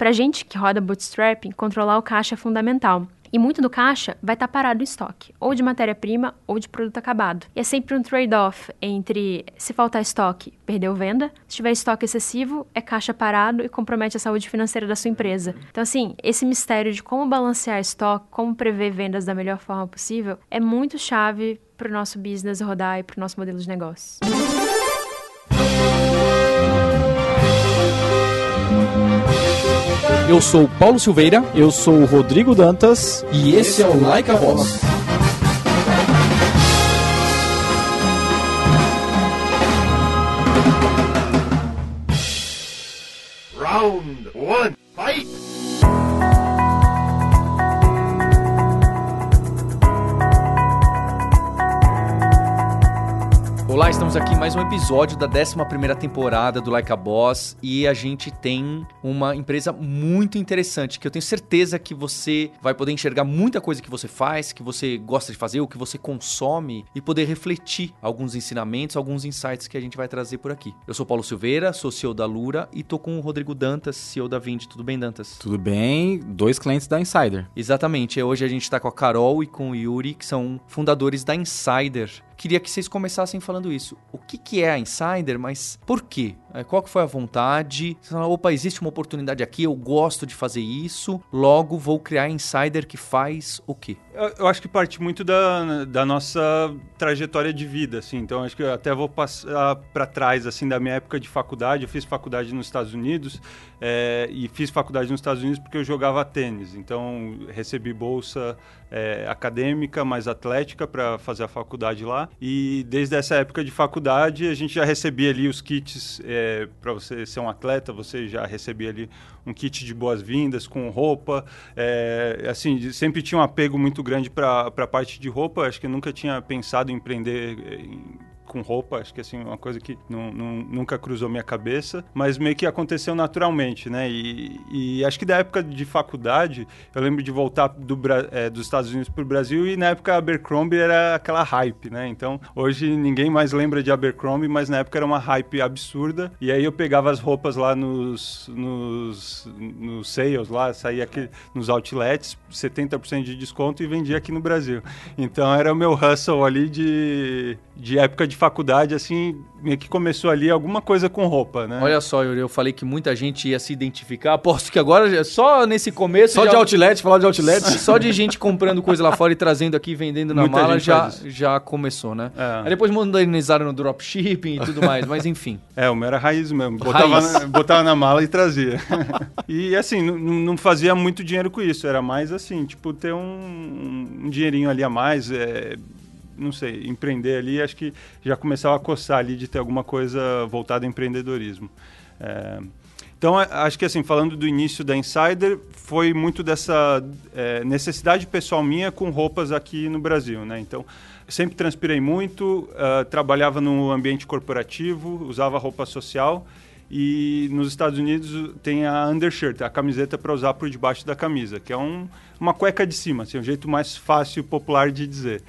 Pra gente que roda bootstrapping, controlar o caixa é fundamental. E muito do caixa vai estar tá parado em estoque, ou de matéria-prima ou de produto acabado. E é sempre um trade-off entre se faltar estoque, perdeu venda, se tiver estoque excessivo, é caixa parado e compromete a saúde financeira da sua empresa. Então, assim, esse mistério de como balancear estoque, como prever vendas da melhor forma possível, é muito chave para o nosso business rodar e para o nosso modelo de negócio. Eu sou Paulo Silveira. Eu sou Rodrigo Dantas. E esse é o Like a Voz. Round 1 Olá, estamos aqui em mais um episódio da 11 temporada do Like a Boss e a gente tem uma empresa muito interessante que eu tenho certeza que você vai poder enxergar muita coisa que você faz, que você gosta de fazer, o que você consome e poder refletir alguns ensinamentos, alguns insights que a gente vai trazer por aqui. Eu sou Paulo Silveira, sou CEO da Lura e tô com o Rodrigo Dantas, CEO da Vind. Tudo bem, Dantas? Tudo bem, dois clientes da Insider. Exatamente. Hoje a gente está com a Carol e com o Yuri, que são fundadores da Insider queria que vocês começassem falando isso. O que, que é a Insider, mas por quê? É, qual que foi a vontade? Você fala, opa, existe uma oportunidade aqui, eu gosto de fazer isso, logo vou criar Insider que faz o quê? Eu, eu acho que parte muito da, da nossa trajetória de vida, assim. Então, acho que até vou passar para trás, assim, da minha época de faculdade. Eu fiz faculdade nos Estados Unidos é, e fiz faculdade nos Estados Unidos porque eu jogava tênis. Então, recebi bolsa é, acadêmica, mais atlética para fazer a faculdade lá. E desde essa época de faculdade, a gente já recebia ali os kits é, para você ser um atleta, você já recebia ali um kit de boas-vindas com roupa. É, assim, sempre tinha um apego muito grande para a parte de roupa. Acho que nunca tinha pensado em empreender em com roupa, acho que assim, uma coisa que não, não, nunca cruzou minha cabeça, mas meio que aconteceu naturalmente, né? E, e acho que da época de faculdade, eu lembro de voltar do, é, dos Estados Unidos para o Brasil e na época Abercrombie era aquela hype, né? Então hoje ninguém mais lembra de Abercrombie, mas na época era uma hype absurda. E aí eu pegava as roupas lá nos, nos, nos sales, lá, saía aqui nos outlets, 70% de desconto e vendia aqui no Brasil. Então era o meu hustle ali de, de época de faculdade, assim, meio que começou ali alguma coisa com roupa, né? Olha só, Yuri, eu falei que muita gente ia se identificar. Aposto que agora, só nesse começo. Só já... de outlet, falar de outlet. só de gente comprando coisa lá fora e trazendo aqui, vendendo na muita mala, já, já começou, né? É. Aí depois modernizaram no dropshipping e tudo mais, mas enfim. É, o meu era raiz mesmo. Botava, raiz. Na, botava na mala e trazia. e assim, não fazia muito dinheiro com isso. Era mais assim, tipo, ter um, um dinheirinho ali a mais. É, não sei, empreender ali, acho que já começava a coçar ali de ter alguma coisa voltada ao empreendedorismo. É, então, acho que assim, falando do início da Insider, foi muito dessa é, necessidade pessoal minha com roupas aqui no Brasil, né? Então, sempre transpirei muito, uh, trabalhava no ambiente corporativo, usava roupa social e nos Estados Unidos tem a undershirt, a camiseta para usar por debaixo da camisa, que é um, uma cueca de cima, assim, um jeito mais fácil e popular de dizer.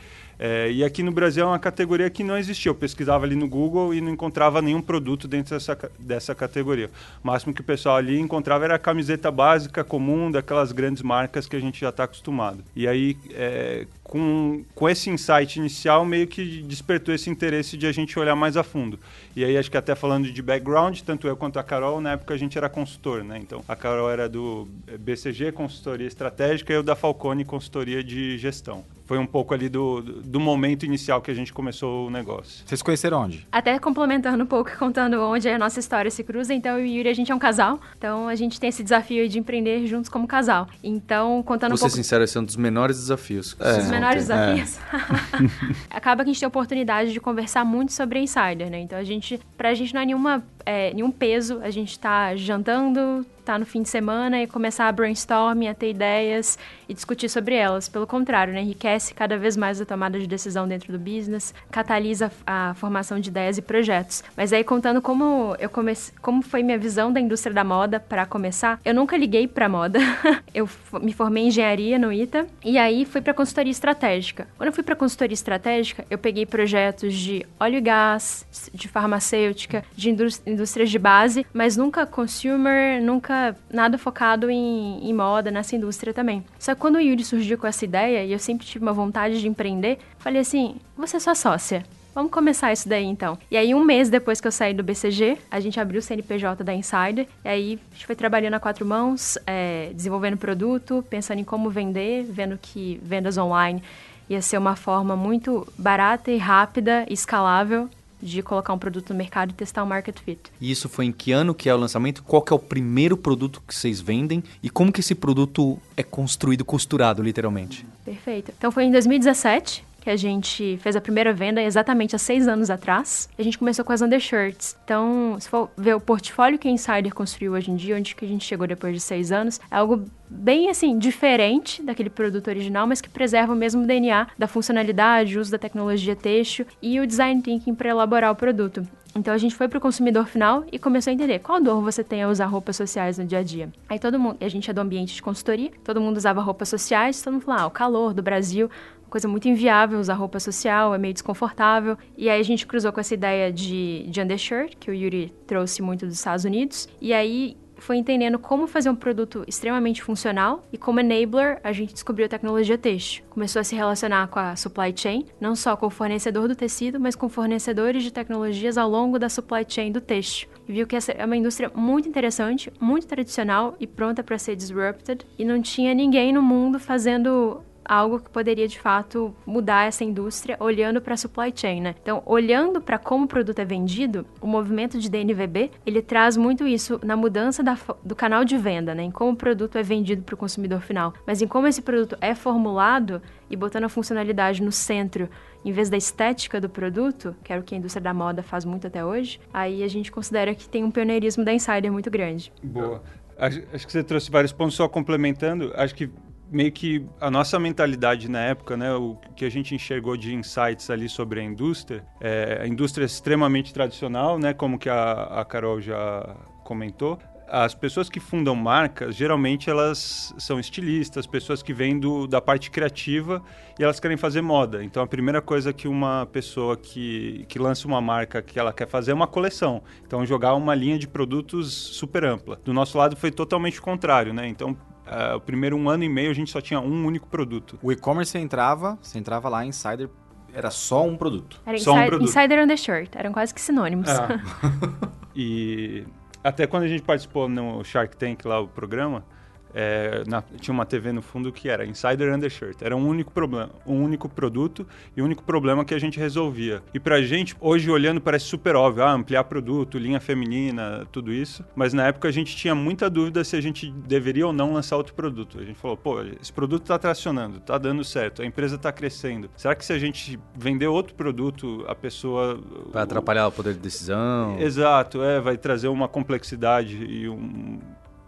É, e aqui no Brasil é uma categoria que não existia. Eu pesquisava ali no Google e não encontrava nenhum produto dentro dessa, dessa categoria. O máximo que o pessoal ali encontrava era a camiseta básica, comum, daquelas grandes marcas que a gente já está acostumado. E aí, é, com, com esse insight inicial, meio que despertou esse interesse de a gente olhar mais a fundo. E aí, acho que até falando de background, tanto eu quanto a Carol, na época a gente era consultor, né? Então, a Carol era do BCG, consultoria estratégica, e eu da Falcone, consultoria de gestão foi um pouco ali do, do momento inicial que a gente começou o negócio. Vocês conheceram onde? Até complementando um pouco, contando onde a nossa história se cruza. Então, eu e o Yuri, a gente é um casal. Então, a gente tem esse desafio de empreender juntos como casal. Então, contando Vou um pouco... ser sincero, esse é um dos menores desafios. É, menores desafios. É. Acaba que a gente tem a oportunidade de conversar muito sobre Insider, né? Então a gente, pra gente não é nenhuma, é, nenhum peso, a gente tá jantando, tá no fim de semana e começar a brainstorming, a ter ideias e discutir sobre elas. Pelo contrário, né? Enriquece cada vez mais a tomada de decisão dentro do business, catalisa a formação de ideias e projetos. Mas aí contando como eu comecei, como foi minha visão da indústria da moda para começar, eu nunca liguei para moda. eu me formei em engenharia no ITA e aí fui para consultoria estratégica. Quando eu fui para consultoria estratégica, eu peguei projetos de óleo e gás, de farmacêutica, de indústrias de base, mas nunca consumer, nunca nada focado em, em moda nessa indústria também. Só que quando o Yuri surgiu com essa ideia, e eu sempre tive uma vontade de empreender, falei assim: você é sua sócia. Vamos começar isso daí então. E aí, um mês depois que eu saí do BCG, a gente abriu o CNPJ da Insider. E aí, a gente foi trabalhando a quatro mãos, é, desenvolvendo produto, pensando em como vender, vendo que vendas online ia ser uma forma muito barata e rápida escalável de colocar um produto no mercado e testar o market fit. E isso foi em que ano que é o lançamento? Qual que é o primeiro produto que vocês vendem? E como que esse produto é construído, costurado, literalmente? Perfeito. Então foi em 2017 que a gente fez a primeira venda exatamente há seis anos atrás. A gente começou com as undershirts. Então, se for ver o portfólio que a Insider construiu hoje em dia, onde que a gente chegou depois de seis anos, é algo bem assim, diferente daquele produto original, mas que preserva o mesmo DNA da funcionalidade, uso da tecnologia texto e o design thinking para elaborar o produto. Então a gente foi para o consumidor final e começou a entender qual dor você tem a usar roupas sociais no dia a dia. Aí todo mundo, a gente é do ambiente de consultoria, todo mundo usava roupas sociais, todo mundo falou, ah, o calor do Brasil, coisa muito inviável usar roupa social, é meio desconfortável. E aí a gente cruzou com essa ideia de, de undershirt, que o Yuri trouxe muito dos Estados Unidos. E aí foi entendendo como fazer um produto extremamente funcional e como enabler a gente descobriu a tecnologia têxtil. Começou a se relacionar com a supply chain, não só com o fornecedor do tecido, mas com fornecedores de tecnologias ao longo da supply chain do têxtil. E viu que essa é uma indústria muito interessante, muito tradicional e pronta para ser disrupted, e não tinha ninguém no mundo fazendo algo que poderia de fato mudar essa indústria olhando para a supply chain, né? Então, olhando para como o produto é vendido, o movimento de DNVB, ele traz muito isso na mudança da, do canal de venda, né? Em como o produto é vendido para o consumidor final, mas em como esse produto é formulado e botando a funcionalidade no centro em vez da estética do produto, que era o que a indústria da moda faz muito até hoje, aí a gente considera que tem um pioneirismo da Insider muito grande. Boa. Acho, que você trouxe vários pontos só complementando. Acho que meio que a nossa mentalidade na época, né, o que a gente enxergou de insights ali sobre a indústria, é, a indústria é extremamente tradicional, né, como que a, a Carol já comentou, as pessoas que fundam marcas, geralmente elas são estilistas, pessoas que vêm do, da parte criativa e elas querem fazer moda. Então a primeira coisa que uma pessoa que, que lança uma marca que ela quer fazer é uma coleção. Então jogar uma linha de produtos super ampla. Do nosso lado foi totalmente o contrário, né? Então Uh, o primeiro um ano e meio a gente só tinha um único produto. O e-commerce entrava, você entrava lá, Insider era só um produto. Era só um produto. Insider and the Shirt, eram quase que sinônimos. É. e até quando a gente participou no Shark Tank lá, o programa, é, na, tinha uma TV no fundo que era Insider Undershirt. Era um único problema, um único produto e o um único problema que a gente resolvia. E pra gente, hoje olhando, parece super óbvio, ah, ampliar produto, linha feminina, tudo isso. Mas na época a gente tinha muita dúvida se a gente deveria ou não lançar outro produto. A gente falou, pô, esse produto tá tracionando, tá dando certo, a empresa tá crescendo. Será que se a gente vender outro produto, a pessoa. Vai atrapalhar o poder de decisão? Exato, é, vai trazer uma complexidade e um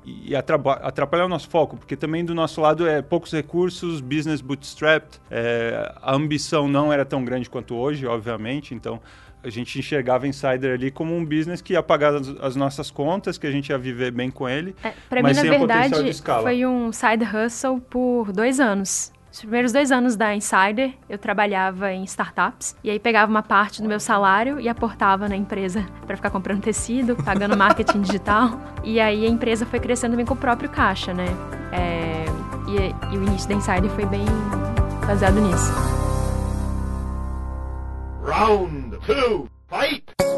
e atrapalhar o nosso foco, porque também do nosso lado é poucos recursos, business bootstrapped, é, a ambição não era tão grande quanto hoje, obviamente, então a gente enxergava Insider ali como um business que ia pagar as, as nossas contas, que a gente ia viver bem com ele, é, para mim, na verdade, foi um side hustle por dois anos. Os primeiros dois anos da Insider, eu trabalhava em startups e aí pegava uma parte do meu salário e aportava na empresa para ficar comprando tecido, pagando marketing digital. E aí a empresa foi crescendo também com o próprio caixa, né? É, e, e o início da Insider foi bem baseado nisso. Round two, fight!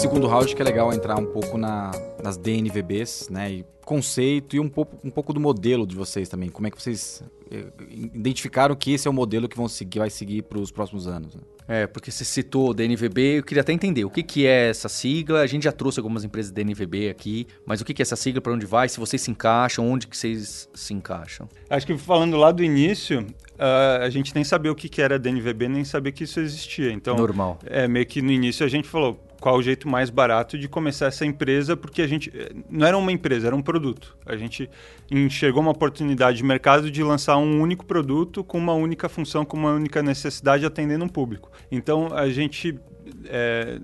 Nesse segundo round que é legal entrar um pouco na, nas DNVBs, né? E conceito e um pouco, um pouco do modelo de vocês também. Como é que vocês eh, identificaram que esse é o modelo que vão seguir, vai seguir para os próximos anos? Né? É, porque você citou o DNVB, eu queria até entender o que, que é essa sigla. A gente já trouxe algumas empresas DNVB aqui, mas o que, que é essa sigla, para onde vai, se vocês se encaixam, onde que vocês se encaixam? Acho que falando lá do início, uh, a gente nem sabia o que, que era DNVB, nem sabia que isso existia. Então, Normal. É, meio que no início a gente falou, qual o jeito mais barato de começar essa empresa, porque a gente não era uma empresa, era um produto. A gente enxergou uma oportunidade de mercado de lançar um único produto com uma única função, com uma única necessidade, atendendo um público. Então a gente é,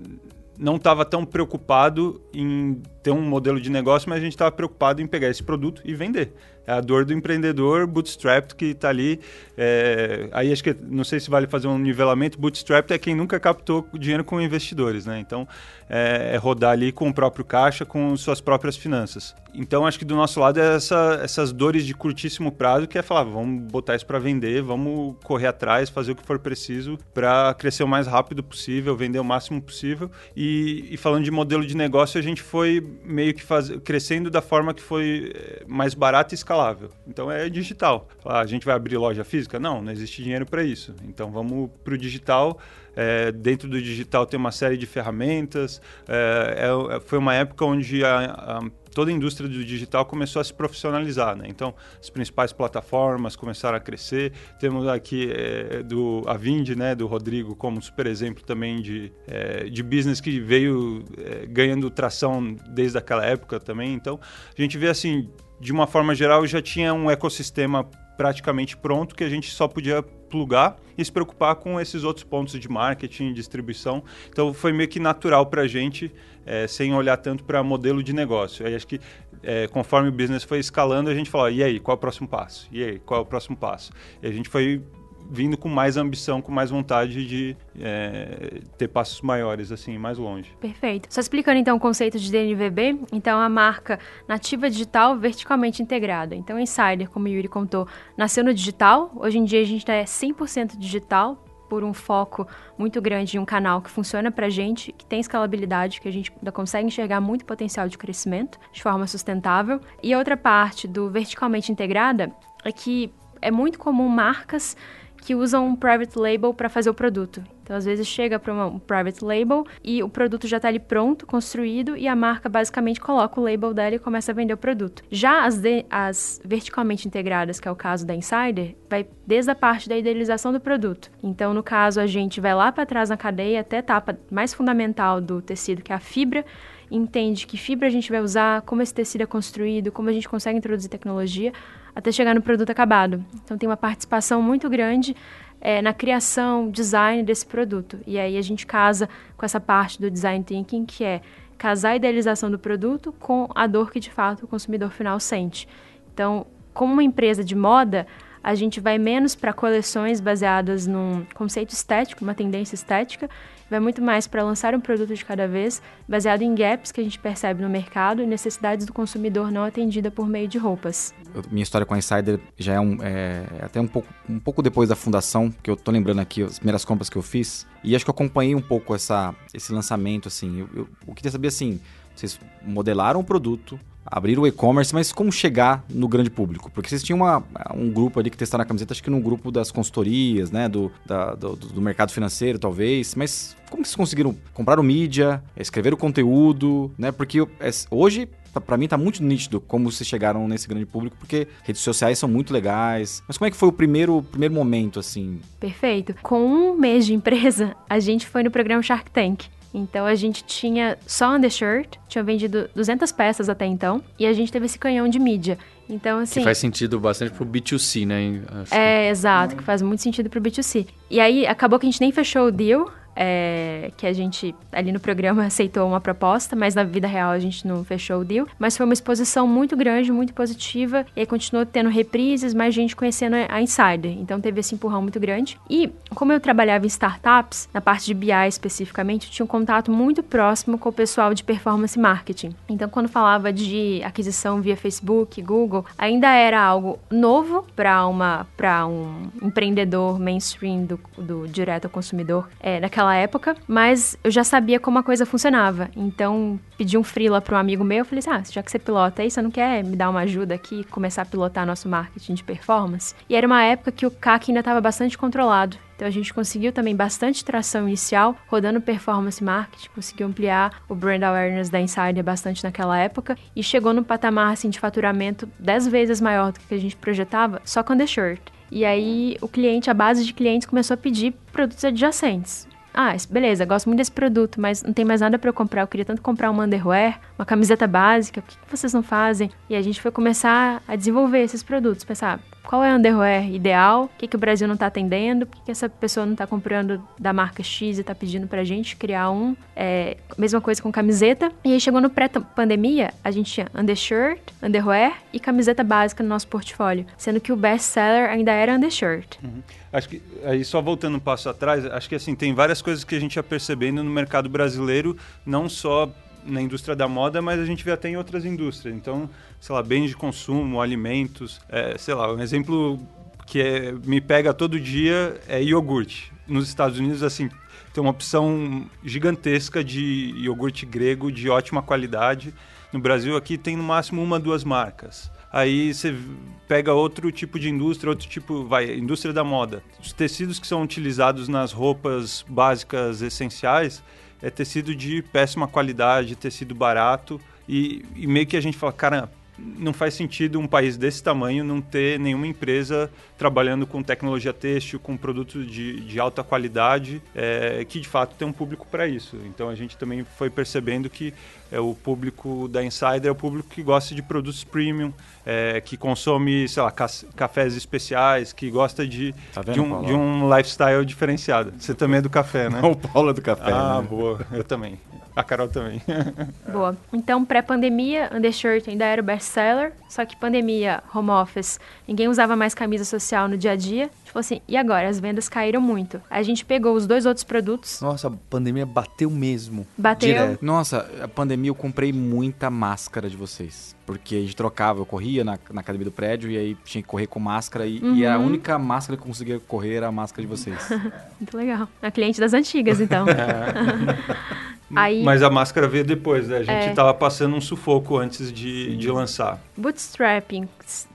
não estava tão preocupado em ter um modelo de negócio, mas a gente estava preocupado em pegar esse produto e vender. É a dor do empreendedor bootstrapped que está ali. É, aí acho que não sei se vale fazer um nivelamento. Bootstrapped é quem nunca captou dinheiro com investidores, né? Então é, é rodar ali com o próprio caixa, com suas próprias finanças. Então acho que do nosso lado é essa, essas dores de curtíssimo prazo que é falar, vamos botar isso para vender, vamos correr atrás, fazer o que for preciso para crescer o mais rápido possível, vender o máximo possível. E, e falando de modelo de negócio, a gente foi meio que faz, crescendo da forma que foi eh, mais barata e escalável. Então é digital. Ah, a gente vai abrir loja física? Não, não existe dinheiro para isso. Então vamos para o digital. É, dentro do digital tem uma série de ferramentas. É, é, foi uma época onde a, a toda a indústria do digital começou a se profissionalizar, né? Então, as principais plataformas começaram a crescer. Temos aqui é, do Avind, né, do Rodrigo, como super exemplo também de, é, de business que veio é, ganhando tração desde aquela época também. Então, a gente vê assim, de uma forma geral, já tinha um ecossistema praticamente pronto que a gente só podia plugar e se preocupar com esses outros pontos de marketing, distribuição. Então foi meio que natural para a gente, é, sem olhar tanto para modelo de negócio. Aí acho que é, conforme o business foi escalando, a gente falou: e aí, qual é o próximo passo? E aí, qual é o próximo passo? E a gente foi vindo com mais ambição, com mais vontade de é, ter passos maiores, assim, mais longe. Perfeito. Só explicando então o conceito de DNVB, então a marca nativa digital verticalmente integrada. Então, Insider, como o Yuri contou, nasceu no digital. Hoje em dia a gente é 100% digital, por um foco muito grande em um canal que funciona para gente, que tem escalabilidade, que a gente ainda consegue enxergar muito potencial de crescimento de forma sustentável. E a outra parte do verticalmente integrada é que é muito comum marcas que usam um private label para fazer o produto. Então, às vezes chega para um private label e o produto já está ali pronto, construído, e a marca basicamente coloca o label dela e começa a vender o produto. Já as, de, as verticalmente integradas, que é o caso da Insider, vai desde a parte da idealização do produto. Então, no caso, a gente vai lá para trás na cadeia até a etapa mais fundamental do tecido, que é a fibra, entende que fibra a gente vai usar, como esse tecido é construído, como a gente consegue introduzir tecnologia até chegar no produto acabado. Então tem uma participação muito grande é, na criação, design desse produto. E aí a gente casa com essa parte do design thinking, que é casar a idealização do produto com a dor que de fato o consumidor final sente. Então, como uma empresa de moda, a gente vai menos para coleções baseadas num conceito estético, uma tendência estética, vai muito mais para lançar um produto de cada vez, baseado em gaps que a gente percebe no mercado e necessidades do consumidor não atendida por meio de roupas. Eu, minha história com a Insider já é, um, é, até um pouco, um pouco depois da fundação, que eu tô lembrando aqui as primeiras compras que eu fiz, e acho que eu acompanhei um pouco essa, esse lançamento, assim. Eu, eu, eu queria saber, assim, vocês modelaram o produto, abrir o e-commerce, mas como chegar no grande público? Porque vocês tinham uma, um grupo ali que testaram a camiseta, acho que no grupo das consultorias, né? Do, da, do, do, mercado financeiro, talvez. Mas como vocês conseguiram comprar o mídia, escrever o conteúdo, né? Porque é, hoje para mim tá muito nítido como vocês chegaram nesse grande público, porque redes sociais são muito legais. Mas como é que foi o primeiro, primeiro momento, assim? Perfeito. Com um mês de empresa, a gente foi no programa Shark Tank. Então a gente tinha só undershirt, tinha vendido 200 peças até então, e a gente teve esse canhão de mídia. Então, assim. Que faz sentido bastante pro B2C, né? Acho é, que... exato, que faz muito sentido pro B2C. E aí acabou que a gente nem fechou o deal, é, que a gente ali no programa aceitou uma proposta, mas na vida real a gente não fechou o deal. Mas foi uma exposição muito grande, muito positiva, e continuou tendo reprises, mais gente conhecendo a Insider. Então teve esse empurrão muito grande. E como eu trabalhava em startups, na parte de BI especificamente, eu tinha um contato muito próximo com o pessoal de performance marketing. Então quando falava de aquisição via Facebook, Google, ainda era algo novo para uma para um empreendedor mainstream do, do direto ao consumidor é, naquela naquela época, mas eu já sabia como a coisa funcionava. Então, pedi um freela para um amigo meu, eu falei assim, ah, já que você pilota aí, você não quer me dar uma ajuda aqui, começar a pilotar nosso marketing de performance? E era uma época que o CAC ainda estava bastante controlado. Então a gente conseguiu também bastante tração inicial, rodando performance marketing, conseguiu ampliar o brand awareness da Insider bastante naquela época e chegou no patamar assim, de faturamento 10 vezes maior do que a gente projetava só com The Shirt. E aí o cliente, a base de clientes começou a pedir produtos adjacentes ah, beleza, gosto muito desse produto, mas não tem mais nada para eu comprar. Eu queria tanto comprar um underwear, uma camiseta básica, o que, que vocês não fazem? E a gente foi começar a desenvolver esses produtos, pensar, qual é o underwear ideal, o que, que o Brasil não está atendendo, por que, que essa pessoa não está comprando da marca X e está pedindo pra gente criar um. É, mesma coisa com camiseta. E aí chegou no pré-pandemia, a gente tinha undershirt, underwear e camiseta básica no nosso portfólio, sendo que o best seller ainda era undershirt. Uhum. Acho que aí só voltando um passo atrás, acho que assim tem várias coisas que a gente ia percebendo no mercado brasileiro, não só na indústria da moda, mas a gente vê até em outras indústrias. Então, sei lá, bens de consumo, alimentos, é, sei lá, um exemplo que é, me pega todo dia é iogurte. Nos Estados Unidos, assim, tem uma opção gigantesca de iogurte grego de ótima qualidade. No Brasil, aqui tem no máximo uma, duas marcas. Aí você pega outro tipo de indústria, outro tipo, vai, indústria da moda. Os tecidos que são utilizados nas roupas básicas essenciais é tecido de péssima qualidade, tecido barato. E, e meio que a gente fala, cara, não faz sentido um país desse tamanho não ter nenhuma empresa trabalhando com tecnologia têxtil, com produtos de, de alta qualidade, é, que de fato tem um público para isso. Então a gente também foi percebendo que é, o público da Insider é o público que gosta de produtos premium, é, que consome, sei lá, cafés especiais, que gosta de, tá vendo, de, um, de, um, lifestyle diferenciado. Você também é do café, né? o Paulo é do café. Ah, né? boa. Eu também. A Carol também. Boa. Então, pré-pandemia, Undershirt ainda era o best-seller, só que pandemia, home office, ninguém usava mais camisa social no dia a dia. Falou assim, e agora? As vendas caíram muito. A gente pegou os dois outros produtos. Nossa, a pandemia bateu mesmo. Bateu. Direto. Nossa, a pandemia eu comprei muita máscara de vocês. Porque a gente trocava, eu corria na, na academia do prédio e aí tinha que correr com máscara. E, uhum. e a única máscara que eu conseguia correr era a máscara de vocês. muito legal. A cliente das antigas, então. é. Aí, Mas a máscara veio depois, né? A gente estava é, passando um sufoco antes de, de lançar. Bootstrapping,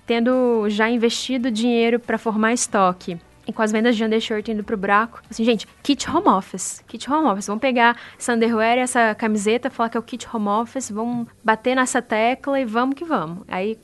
tendo já investido dinheiro para formar estoque. E com as vendas de undershirt indo pro buraco. Assim, gente, kit home office. Kit home office. Vamos pegar essa underwear, essa camiseta, falar que é o kit home office, vamos bater nessa tecla e vamos que vamos. Aí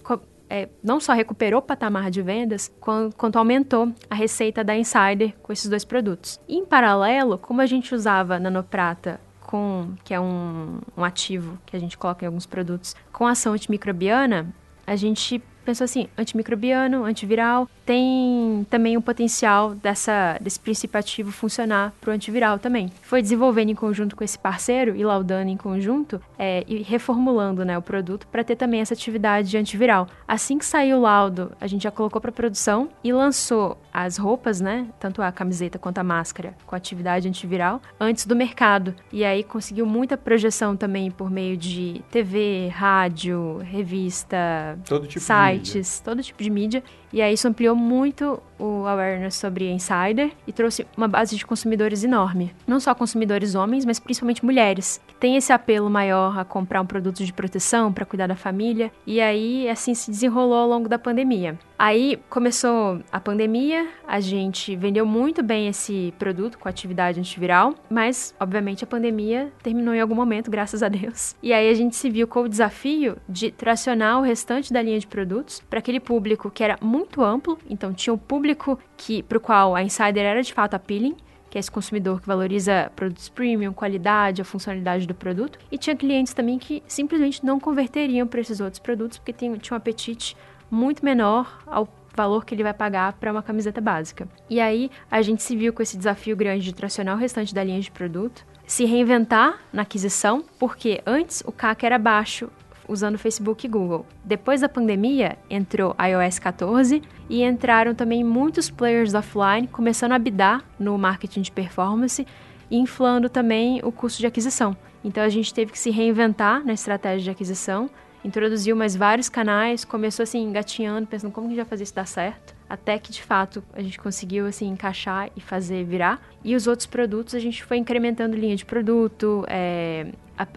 é, não só recuperou o patamar de vendas, quanto, quanto, aumentou a receita da Insider com esses dois produtos. E, em paralelo, como a gente usava nanoprata com, que é um, um ativo que a gente coloca em alguns produtos, com ação antimicrobiana, a gente pensou assim, antimicrobiano, antiviral, tem também o potencial dessa, desse princípio ativo funcionar para o antiviral também. Foi desenvolvendo em conjunto com esse parceiro e laudando em conjunto é, e reformulando né, o produto para ter também essa atividade de antiviral. Assim que saiu o laudo, a gente já colocou para produção e lançou as roupas, né, tanto a camiseta quanto a máscara, com atividade antiviral, antes do mercado. E aí conseguiu muita projeção também por meio de TV, rádio, revista, todo tipo sites, todo tipo de mídia. E aí isso ampliou muito o awareness sobre Insider e trouxe uma base de consumidores enorme. Não só consumidores homens, mas principalmente mulheres, que têm esse apelo maior a comprar um produto de proteção para cuidar da família. E aí assim se desenrolou ao longo da pandemia. Aí começou a pandemia, a gente vendeu muito bem esse produto com atividade antiviral, mas obviamente a pandemia terminou em algum momento, graças a Deus. E aí a gente se viu com o desafio de tracionar o restante da linha de produtos para aquele público que era muito amplo, então tinha um público que para o qual a Insider era de fato appealing, que é esse consumidor que valoriza produtos premium, qualidade, a funcionalidade do produto. E tinha clientes também que simplesmente não converteriam para esses outros produtos porque tinham um apetite muito menor ao valor que ele vai pagar para uma camiseta básica. E aí a gente se viu com esse desafio grande de tracionar o restante da linha de produto, se reinventar na aquisição, porque antes o CAC era baixo usando Facebook e Google. Depois da pandemia, entrou iOS 14 e entraram também muitos players offline começando a bidar no marketing de performance e inflando também o custo de aquisição. Então a gente teve que se reinventar na estratégia de aquisição introduziu mais vários canais, começou assim engatinhando, pensando como que já fazer isso dar certo, até que de fato a gente conseguiu assim encaixar e fazer virar. E os outros produtos a gente foi incrementando linha de produto, é,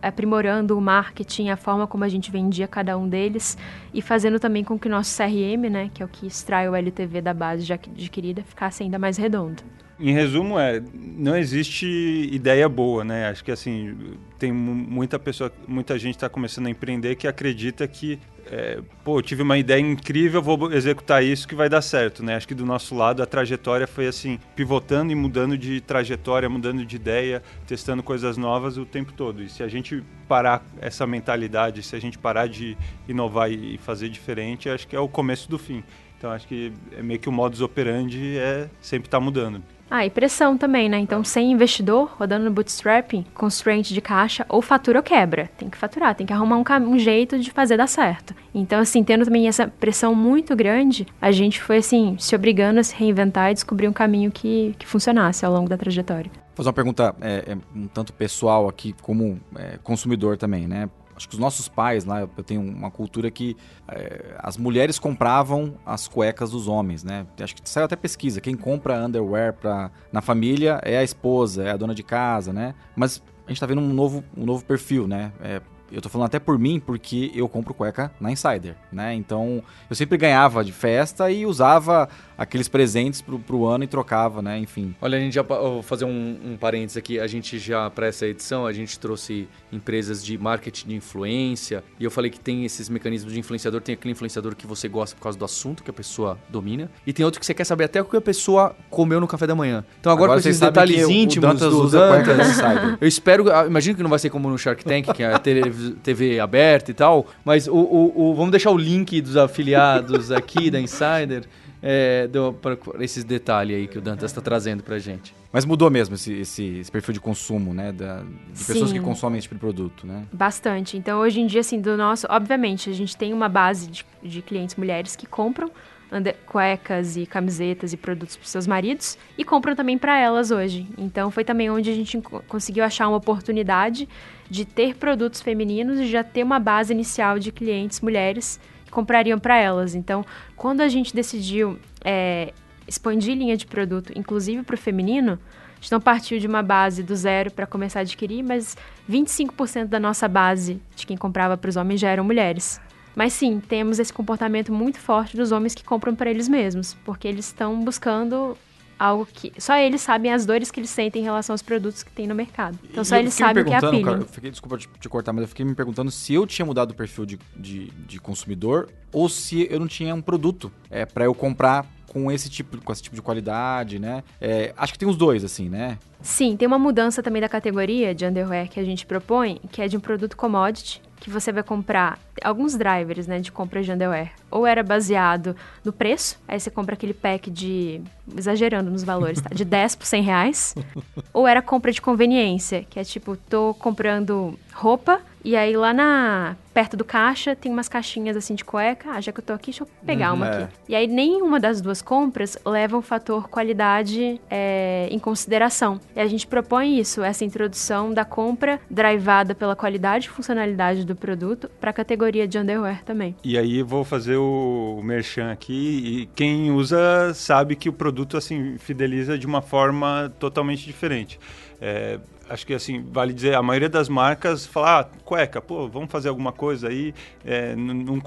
aprimorando o marketing, a forma como a gente vendia cada um deles e fazendo também com que o nosso CRM, né, que é o que extrai o LTV da base já adquirida, ficasse ainda mais redondo. Em resumo, é, não existe ideia boa, né? Acho que assim, tem muita pessoa, muita gente está começando a empreender que acredita que é, pô, tive uma ideia incrível, vou executar isso que vai dar certo, né? Acho que do nosso lado a trajetória foi assim, pivotando e mudando de trajetória, mudando de ideia, testando coisas novas o tempo todo. E se a gente parar essa mentalidade, se a gente parar de inovar e fazer diferente, acho que é o começo do fim. Então acho que é meio que o modus operandi é sempre estar tá mudando. Ah, e pressão também, né? Então, sem investidor, rodando no bootstrapping, constraint de caixa, ou fatura ou quebra. Tem que faturar, tem que arrumar um, um, jeito de fazer dar certo. Então, assim, tendo também essa pressão muito grande, a gente foi, assim, se obrigando a se reinventar e descobrir um caminho que, que funcionasse ao longo da trajetória. Fazer uma pergunta é, é, um tanto pessoal aqui, como é, consumidor também, né? Acho que os nossos pais lá, eu tenho uma cultura que é, as mulheres compravam as cuecas dos homens, né? Acho que saiu até pesquisa, quem compra underwear pra, na família é a esposa, é a dona de casa, né? Mas a gente tá vendo um novo, um novo perfil, né? É, eu tô falando até por mim, porque eu compro cueca na Insider, né? Então, eu sempre ganhava de festa e usava aqueles presentes pro, pro ano e trocava, né? Enfim. Olha, a gente já vou fazer um, um parênteses aqui. A gente já para essa edição a gente trouxe empresas de marketing de influência e eu falei que tem esses mecanismos de influenciador. Tem aquele influenciador que você gosta por causa do assunto que a pessoa domina e tem outro que você quer saber até o que a pessoa comeu no café da manhã. Então agora, agora com esses detalhes íntimos do Dantas, eu espero, ah, imagino que não vai ser como no Shark Tank que é a TV, TV aberta e tal, mas o, o, o vamos deixar o link dos afiliados aqui da Insider é, para esses detalhes aí que o Dantas está trazendo para gente. Mas mudou mesmo esse, esse, esse, perfil de consumo, né? Da, de pessoas que consomem esse tipo de produto, né? Bastante. Então, hoje em dia, assim, do nosso... Obviamente, a gente tem uma base de, de clientes mulheres que compram under, cuecas e camisetas e produtos para seus maridos e compram também para elas hoje. Então, foi também onde a gente conseguiu achar uma oportunidade de ter produtos femininos e já ter uma base inicial de clientes mulheres comprariam para elas. Então, quando a gente decidiu é, expandir linha de produto, inclusive para o feminino, a gente não partiu de uma base do zero para começar a adquirir, mas 25% da nossa base de quem comprava para os homens já eram mulheres. Mas sim, temos esse comportamento muito forte dos homens que compram para eles mesmos, porque eles estão buscando algo que só eles sabem as dores que eles sentem em relação aos produtos que tem no mercado. Então só eles sabem o que é a peeling. Cara, fiquei, desculpa te, te, cortar, mas eu fiquei me perguntando se eu tinha mudado o perfil de, de, de consumidor ou se eu não tinha um produto é, para eu comprar com esse tipo, com esse tipo de qualidade, né? É, acho que tem os dois, assim, né? Sim, tem uma mudança também da categoria de underwear que a gente propõe, que é de um produto commodity, que você vai comprar alguns drivers, né, de compra de underwear. Ou era baseado no preço, aí você compra aquele pack de, exagerando nos valores, tá? De 10 por 100 reais. ou era compra de conveniência, que é tipo, tô comprando roupa, e aí lá na perto do caixa tem umas caixinhas assim de cueca. Ah, já que eu tô aqui, deixa eu pegar uhum, uma é. aqui. E aí nenhuma das duas compras leva o fator qualidade é, em consideração. E a gente propõe isso, essa introdução da compra drivada pela qualidade e funcionalidade do produto para a categoria de underwear também. E aí vou fazer o merchan aqui e quem usa sabe que o produto assim fideliza de uma forma totalmente diferente. É, acho que assim, vale dizer, a maioria das marcas fala, ah, cueca, pô, vamos fazer alguma coisa aí, é, não,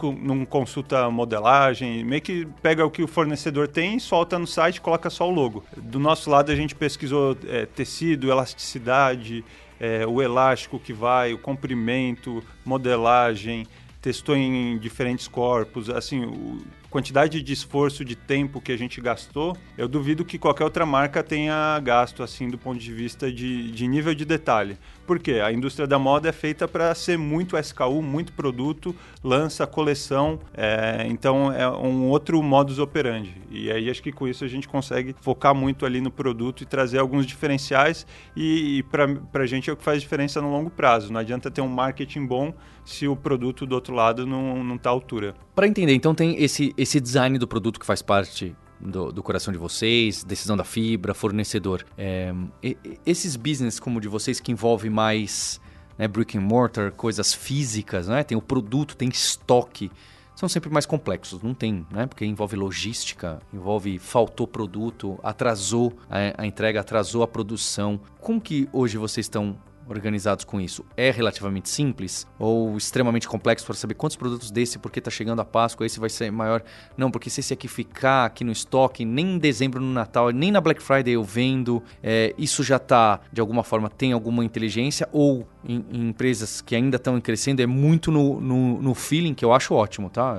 consulta modelagem, meio que pega o que o fornecedor tem, solta no site coloca só o logo. Do nosso lado a gente pesquisou é, tecido, elasticidade, é, o elástico que vai, o comprimento, modelagem, testou em diferentes corpos, assim, o, quantidade de esforço, de tempo que a gente gastou, eu duvido que qualquer outra marca tenha gasto assim do ponto de vista de, de nível de detalhe. Por quê? A indústria da moda é feita para ser muito SKU, muito produto, lança coleção, é, então é um outro modus operandi. E aí acho que com isso a gente consegue focar muito ali no produto e trazer alguns diferenciais e, e para a gente é o que faz diferença no longo prazo. Não adianta ter um marketing bom se o produto do outro lado não está à altura. Para entender, então tem esse, esse design do produto que faz parte do, do, coração de vocês, decisão da fibra, fornecedor. É, esses business como o de vocês que envolve mais né, brick and mortar, coisas físicas, né? Tem o produto, tem estoque. São sempre mais complexos, não tem, né? Porque envolve logística, envolve faltou produto, atrasou a, a entrega, atrasou a produção. Como que hoje vocês estão organizados com isso é relativamente simples ou extremamente complexo para saber quantos produtos desse, porque está chegando a Páscoa, esse vai ser maior? Não, porque se esse aqui ficar aqui no estoque, nem em dezembro, no Natal, nem na Black Friday eu vendo, é, isso já está, de alguma forma, tem alguma inteligência ou em, em empresas que ainda estão crescendo, é muito no, no, no, feeling, que eu acho ótimo, tá?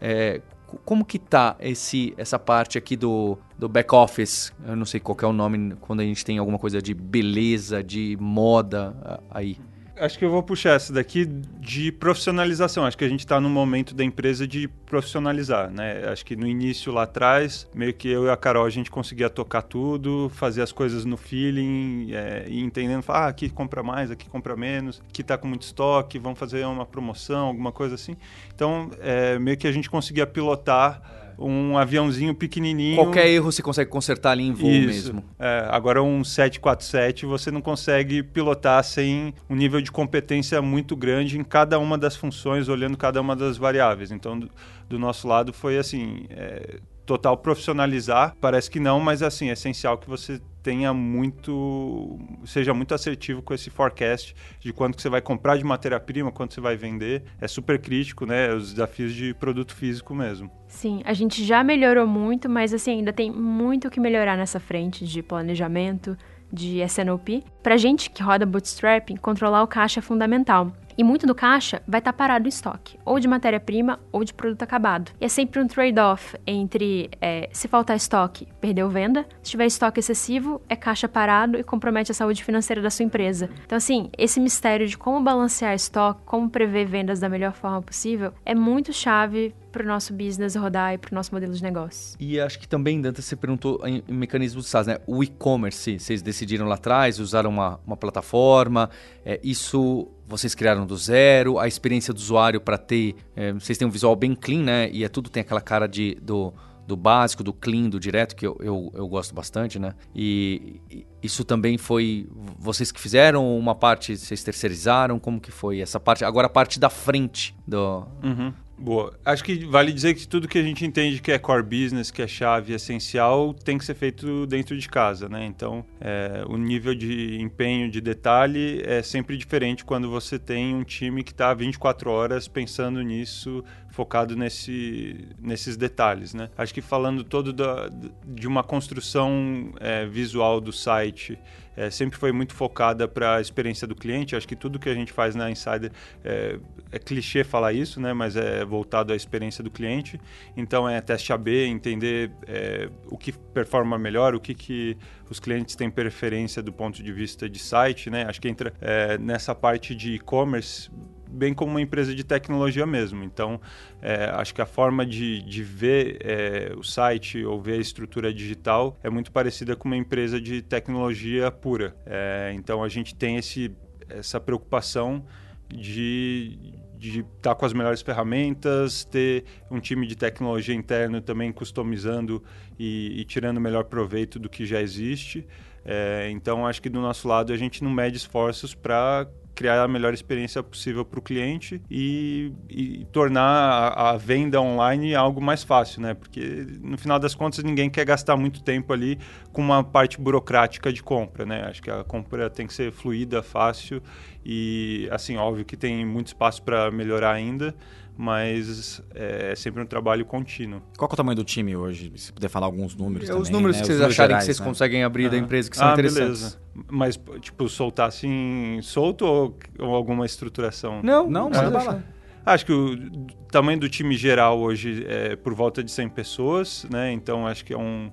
É, como que tá esse, essa parte aqui do, do back office? Eu não sei qual é o nome quando a gente tem alguma coisa de beleza, de moda aí. Acho que eu vou puxar essa daqui de profissionalização. Acho que a gente está no momento da empresa de profissionalizar, né? Acho que no início lá atrás, meio que eu e a Carol a gente conseguia tocar tudo, fazer as coisas no feeling, é, e entendendo, ah, aqui compra mais, aqui compra menos, aqui está com muito estoque, vamos fazer uma promoção, alguma coisa assim. Então, é, meio que a gente conseguia pilotar um aviãozinho pequenininho. Qualquer erro você consegue consertar ali em voo Isso. mesmo. É, agora um 747 você não consegue pilotar sem um nível de competência muito grande em cada uma das funções, olhando cada uma das variáveis. Então, do, do nosso lado foi assim, é, total profissionalizar. Parece que não, mas assim, é essencial que você tenha muito seja muito assertivo com esse forecast de quanto que você vai comprar de matéria-prima, quanto você vai vender. É super crítico, né? Os desafios de produto físico mesmo. Sim, a gente já melhorou muito, mas assim, ainda tem muito que melhorar nessa frente de planejamento, de SNOP. Pra gente que roda bootstrapping, controlar o caixa é fundamental. E muito do caixa vai estar tá parado em estoque, ou de matéria-prima ou de produto acabado. E é sempre um trade-off entre é, se faltar estoque, perdeu venda, se tiver estoque excessivo, é caixa parado e compromete a saúde financeira da sua empresa. Então, assim, esse mistério de como balancear estoque, como prever vendas da melhor forma possível, é muito chave para o nosso business rodar e para o nosso modelo de negócio. E acho que também, Danta, você perguntou em, em mecanismos de SaaS, né? O e-commerce, vocês decidiram lá atrás, usaram uma, uma plataforma, é, isso vocês criaram do zero, a experiência do usuário para ter. É, vocês têm um visual bem clean, né? E é tudo tem aquela cara de, do, do básico, do clean, do direto, que eu, eu, eu gosto bastante, né? E, e isso também foi vocês que fizeram, uma parte vocês terceirizaram, como que foi essa parte? Agora a parte da frente do... Uhum. Boa. Acho que vale dizer que tudo que a gente entende que é core business, que é chave essencial, tem que ser feito dentro de casa, né? Então, é, o nível de empenho, de detalhe é sempre diferente quando você tem um time que está 24 horas pensando nisso, focado nesse, nesses detalhes, né? Acho que falando todo da, de uma construção é, visual do site, é, sempre foi muito focada para a experiência do cliente. Acho que tudo que a gente faz na Insider é, é, clichê falar isso, né? Mas é voltado à experiência do cliente. Então é teste AB, entender é, o que performa melhor, o que, que os clientes têm preferência do ponto de vista de site, né? Acho que entra é, nessa parte de e-commerce bem como uma empresa de tecnologia mesmo. Então, é, acho que a forma de, de ver é, o site ou ver a estrutura digital é muito parecida com uma empresa de tecnologia pura. É, então, a gente tem esse, essa preocupação de de estar tá com as melhores ferramentas, ter um time de tecnologia interno também customizando e, e tirando o melhor proveito do que já existe. É, então, acho que do nosso lado a gente não mede esforços para criar a melhor experiência possível para o cliente e, e tornar a, a, venda online algo mais fácil, né? Porque no final das contas ninguém quer gastar muito tempo ali com uma parte burocrática de compra, né? Acho que a compra tem que ser fluida, fácil e assim óbvio que tem muito espaço para melhorar ainda, mas é, é sempre um trabalho contínuo. Qual é o tamanho do time hoje? Se puder falar alguns números é, também, Os números né? que vocês acharem gerais, que vocês né? conseguem abrir da empresa, que são ah, interessantes. Beleza. Mas, tipo, soltar assim, solto ou, ou alguma estruturação? Não, não, manda bala. Acho que o tamanho do time geral hoje é por volta de 100 pessoas, né? Então, acho que é um...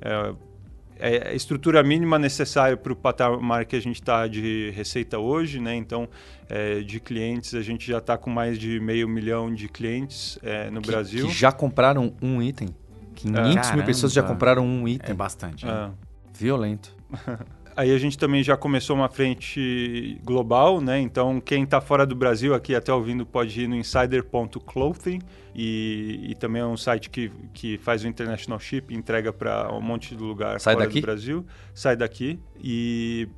É, é a estrutura mínima necessária para o patamar que a gente está de receita hoje, né? Então, é, de clientes, a gente já está com mais de meio milhão de clientes é, no que, Brasil. Que já compraram um item. 500 é. mil pessoas já compraram um item. É bastante. Né? Violento. Aí a gente também já começou uma frente global, né? Então quem está fora do Brasil aqui até ouvindo pode ir no insider.clothing e, e também é um site que, que faz o international ship, entrega para um monte de lugar Sai fora daqui? do Brasil. Sai daqui e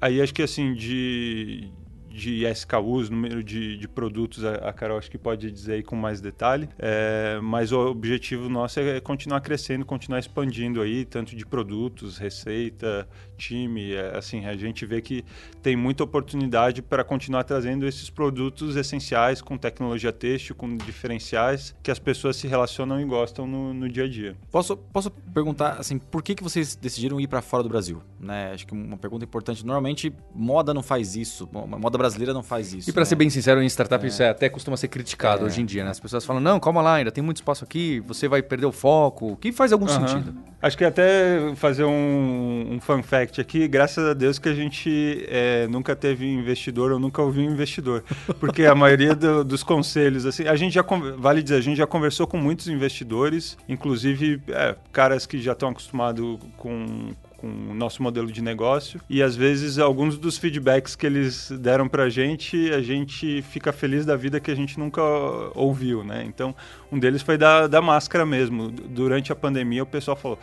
aí acho que assim de de SKUs, número de, de produtos, a, Carol acho que pode dizer aí com mais detalhe. É, mas o objetivo nosso é continuar crescendo, continuar expandindo aí, tanto de produtos, receita, time. É, assim, a gente vê que tem muita oportunidade para continuar trazendo esses produtos essenciais com tecnologia têxtil, com diferenciais que as pessoas se relacionam e gostam no, no dia a dia. Posso, posso perguntar, assim, por que, que vocês decidiram ir para fora do Brasil? Né? Acho que uma pergunta importante. Normalmente, moda não faz isso. Moda brasileira não faz isso. E para né? ser bem sincero, em startup isso é, até costuma ser criticado hoje em dia, né? As pessoas falam, não, calma lá, ainda tem muito espaço aqui, você vai perder o foco, que faz algum Aham. sentido. Acho que até fazer um, um fun fact aqui, graças a Deus que a gente é, nunca teve investidor ou nunca ouviu investidor. Porque a maioria do- dos conselhos, assim, a gente já, vale dizer, a gente já conversou com muitos investidores, inclusive é, caras que já estão acostumados com com o nosso modelo de negócio e às vezes alguns dos feedbacks que eles deram pra gente, a gente fica feliz da vida que a gente nunca ouviu, né? Então, um deles foi da, da máscara mesmo. Durante a pandemia, o pessoal falou,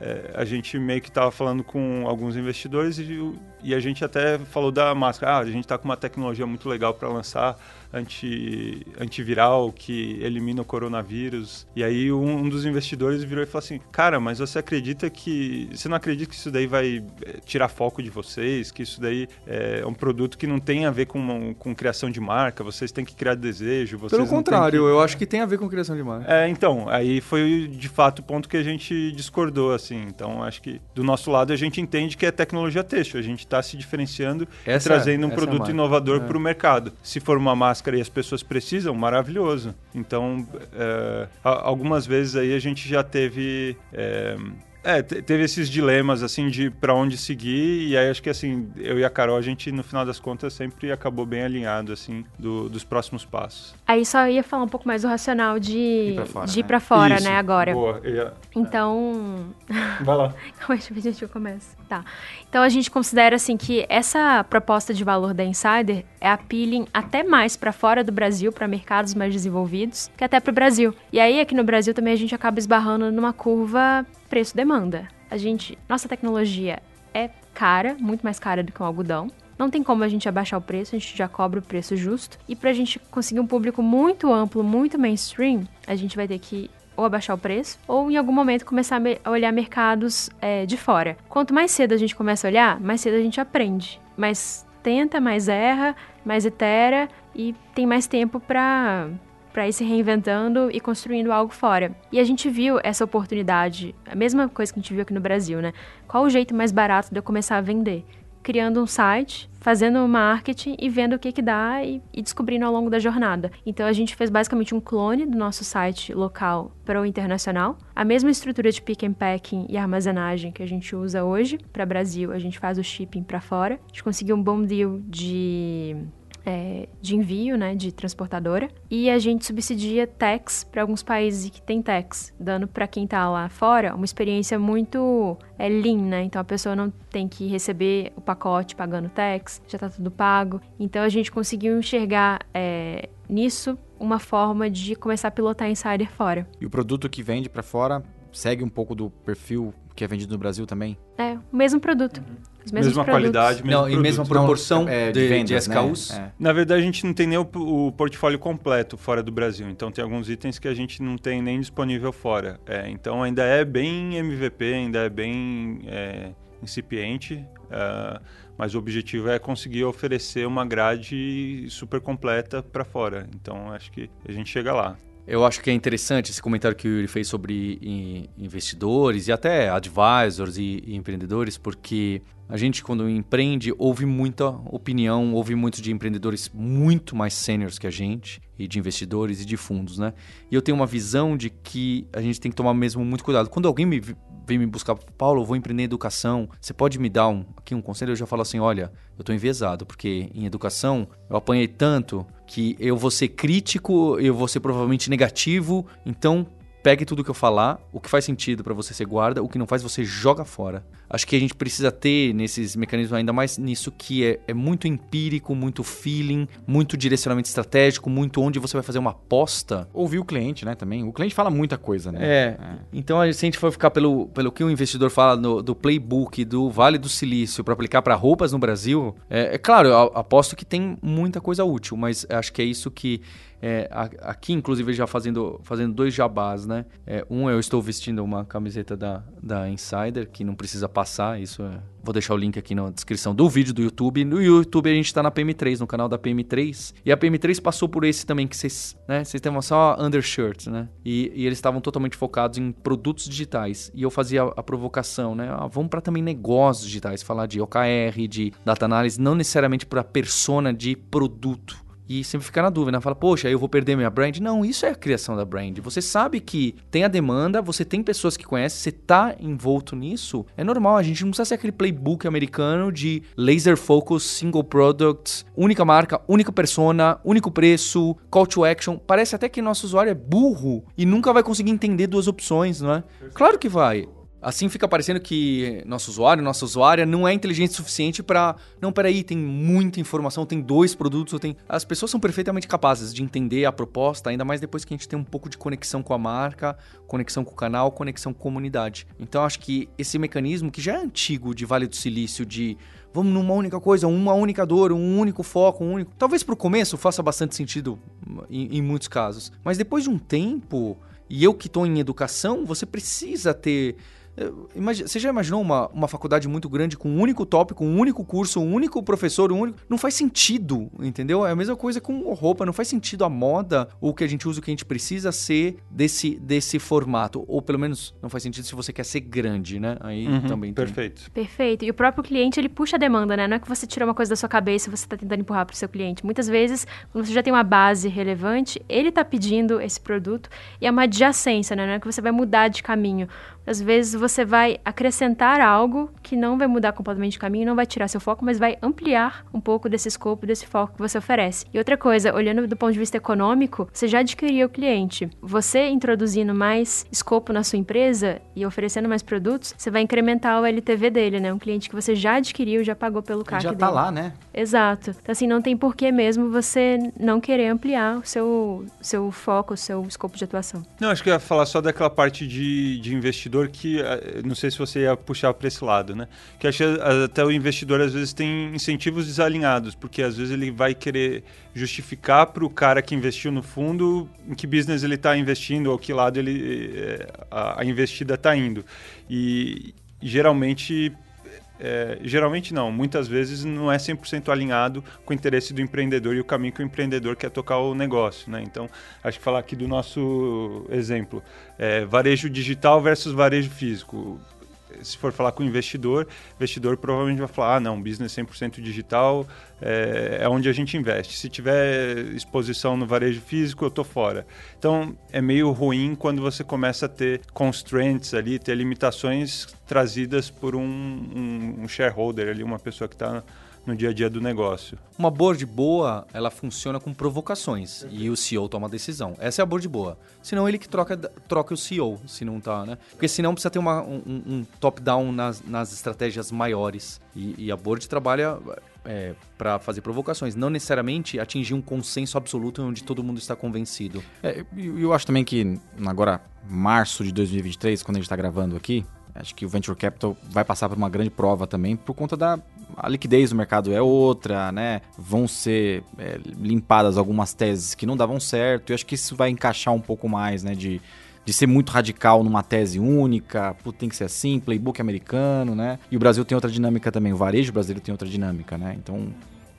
é, a gente meio que estava falando com alguns investidores e, e a gente até falou da máscara. Ah, a gente está com uma tecnologia muito legal para lançar anti, antiviral que elimina o coronavírus. E aí um, um dos investidores virou e falou assim: Cara, mas você acredita que. Você não acredita que isso daí vai é, tirar foco de vocês? Que isso daí é um produto que não tem a ver com, uma- com criação de marca? Vocês têm que criar desejo? Vocês Pelo contrário, que- eu acho que tem a ver com criação de marca. é, então, aí foi de fato o ponto que a gente discordou, assim. Então, acho que do nosso lado a gente entende que é tecnologia têxtil. A gente está se diferenciando Essa- e trazendo um é produto marca. inovador É. para o mercado. Se for uma máscara e as pessoas precisam, maravilhoso. Então, é, algumas vezes aí a gente já teve. é, é, te- teve esses dilemas, assim, de para onde seguir, e aí acho que, assim, eu e a Carol, a gente, no final das contas, sempre acabou bem alinhado, assim, do- dos próximos passos. Aí só ia falar um pouco mais do racional de Ir pra fora, de ir né? pra fora, Isso, né, agora. Boa. eu ia- Então, Vai lá. Calma aí, deixa eu começo. Tá. Então a gente considera assim que essa proposta de valor da Insider é appealing até mais pra fora do Brasil, pra mercados mais desenvolvidos, que até pro Brasil. E aí aqui no Brasil também a gente acaba esbarrando numa curva preço-demanda. A gente, nossa tecnologia é cara, muito mais cara do que um algodão. Não tem como a gente abaixar o preço, a gente já cobra o preço justo. E pra gente conseguir um público muito amplo, muito mainstream, a gente vai ter que ou abaixar o preço, ou em algum momento começar a olhar mercados é, de fora. Quanto mais cedo a gente começa a olhar, mais cedo a gente aprende. Mais tenta, mais erra, mais itera e tem mais tempo para para ir se reinventando e construindo algo fora. E a gente viu essa oportunidade, a mesma coisa que a gente viu aqui no Brasil, né? Qual o jeito mais barato de eu começar a vender? Criando um site, fazendo marketing e vendo o que que dá e, e descobrindo ao longo da jornada. Então a gente fez basicamente um clone do nosso site local para o internacional. A mesma estrutura de pick and packing e armazenagem que a gente usa hoje para Brasil, a gente faz o shipping para fora. A gente conseguiu um bom deal de é, de envio, né, de transportadora, e a gente subsidia tax para alguns países que tem tax, dando para quem tá lá fora uma experiência muito é, lean, né? Então a pessoa não tem que receber o pacote pagando tax, já tá tudo pago. Então a gente conseguiu enxergar é, nisso uma forma de começar a pilotar insider fora. E o produto que vende pra fora segue um pouco do perfil que é vendido no Brasil também? É, o mesmo produto. Mesmos mesma produtos. qualidade, mesmo Não, em mesma proporção é, de, de vendas, né? SKUs. É. Na verdade, a gente não tem nem o, o portfólio completo fora do Brasil. Então, tem alguns itens que a gente não tem nem disponível fora. É, então, ainda é bem MVP, ainda é bem é, incipiente. é, mas o objetivo é conseguir oferecer uma grade super completa para fora. Então, acho que a gente chega lá. Eu acho que é interessante esse comentário que Yuri fez sobre investidores e até advisors e, empreendedores, porque a gente, quando empreende, ouve muita opinião, ouve muito de empreendedores muito mais sêniores que a gente, e de investidores e de fundos, né? E eu tenho uma visão de que a gente tem que tomar mesmo muito cuidado. Quando alguém me vem me buscar, Paulo, eu vou empreender em educação, você pode me dar um, aqui um conselho? Eu já falo assim, olha, eu tô enviesado, porque em educação eu apanhei tanto que eu vou ser crítico, eu vou ser provavelmente negativo, então pegue tudo que eu falar, o que faz sentido pra você você guarda, o que não faz você joga fora. Acho que a gente precisa ter nesses mecanismos ainda mais nisso que é, é muito empírico, muito feeling, muito direcionamento estratégico, muito onde você vai fazer uma aposta. Ouvir o cliente, né, também. O cliente fala muita coisa, né? É. Então, a gente- se a gente for ficar pelo, pelo que o investidor fala no- do playbook do Vale do Silício para aplicar para roupas no Brasil, é, é claro, eu aposto que tem muita coisa útil, mas acho que é isso que É, aqui, inclusive, já fazendo, fazendo dois jabás, né? É, um, eu estou vestindo uma camiseta da, da Insider, que não precisa passar, isso é Vou deixar o link aqui na descrição do vídeo do YouTube. No YouTube a gente está na PM3, no canal da PM3. E a PM3 passou por esse também, que vocês, né? Vocês têm só undershirts, né? E, e eles estavam totalmente focados em produtos digitais. E eu fazia a, a provocação, né? Ah, vamos para também negócios digitais, falar de OKR, de data analysis, não necessariamente para persona de produto e sempre fica na dúvida, né? fala, poxa, eu vou perder minha brand. Não, isso é a criação da brand. Você sabe que tem a demanda, você tem pessoas que conhecem, você tá envolto nisso. É normal, a gente não precisa ser aquele playbook americano de laser focus, single product, única marca, única persona, único preço, call to action. Parece até que nosso usuário é burro e nunca vai conseguir entender duas opções, não é? Claro que vai. Assim fica parecendo que nosso usuário, nossa usuária não é inteligente o suficiente para, não, peraí, tem muita informação, tem dois produtos, tem. As pessoas são perfeitamente capazes de entender a proposta, ainda mais depois que a gente tem um pouco de conexão com a marca, conexão com o canal, conexão com a comunidade. Então acho que esse mecanismo que já é antigo de Vale do Silício de vamos numa única coisa, uma única dor, um único foco, um único. Talvez para o começo faça bastante sentido em, em muitos casos, mas depois de um tempo, e eu que estou em educação, você precisa ter Imagina, você já imaginou uma, uma faculdade muito grande com um único tópico, um único curso, um único professor, um único. Não faz sentido, entendeu? É a mesma coisa com roupa, não faz sentido a moda, o que a gente usa, o que a gente precisa ser desse, desse formato. Ou pelo menos não faz sentido se você quer ser grande, né? Aí uhum, também. Perfeito. Tem. Perfeito. E o próprio cliente, ele puxa a demanda, né? Não é que você tira uma coisa da sua cabeça e você está tentando empurrar para o seu cliente. Muitas vezes, quando você já tem uma base relevante, ele está pedindo esse produto e é uma adjacência, né? Não é que você vai mudar de caminho. Às vezes você vai acrescentar algo que não vai mudar completamente o caminho, não vai tirar seu foco, mas vai ampliar um pouco desse escopo, desse foco que você oferece. E outra coisa, olhando do ponto de vista econômico, você já adquiriu o cliente. Você introduzindo mais escopo na sua empresa e oferecendo mais produtos, você vai incrementar o LTV dele, né? Um cliente que você já adquiriu, já pagou pelo CAC já tá lá, né? Exato. Então, assim, não tem porquê mesmo você não querer ampliar o seu, seu foco, o seu escopo de atuação. Não, acho que eu ia falar só daquela parte de, de investidor que não sei se você ia puxar para esse lado, né? Que acho que até o investidor às vezes tem incentivos desalinhados, porque às vezes ele vai querer justificar para o cara que investiu no fundo em que business ele está investindo ou que lado ele eh, a, investida está indo. E geralmente é, geralmente não, muitas vezes não é 100% alinhado com o interesse do empreendedor e o caminho que o empreendedor quer tocar o negócio. Né? Então, acho que falar aqui do nosso exemplo, é, varejo digital versus varejo físico se for falar com o investidor, o investidor provavelmente vai falar: ah, não, business 100% digital é, é, onde a gente investe. Se tiver exposição no varejo físico, eu estou fora. Então, é meio ruim quando você começa a ter constraints ali, ter limitações trazidas por um, um, um shareholder ali, uma pessoa que está no dia a dia do negócio. Uma board boa, ela funciona com provocações e o CEO toma a decisão. Essa é a board boa. Senão ele que troca, troca o CEO, se não tá, né? Porque senão precisa ter uma, um, um top-down nas, nas estratégias maiores. E, e a board trabalha é, para fazer provocações, não necessariamente atingir um consenso absoluto onde todo mundo está convencido. É, eu acho também que agora, março de 2023, quando a gente está gravando aqui, Acho que o Venture Capital vai passar por uma grande prova também por conta da a liquidez do mercado é outra, né? Vão ser é, limpadas algumas teses que não davam certo. E acho que isso vai encaixar um pouco mais, né? De, de ser muito radical numa tese única, Pô, tem que ser assim, playbook americano, né? E o Brasil tem outra dinâmica também, o varejo brasileiro tem outra dinâmica, né? Então,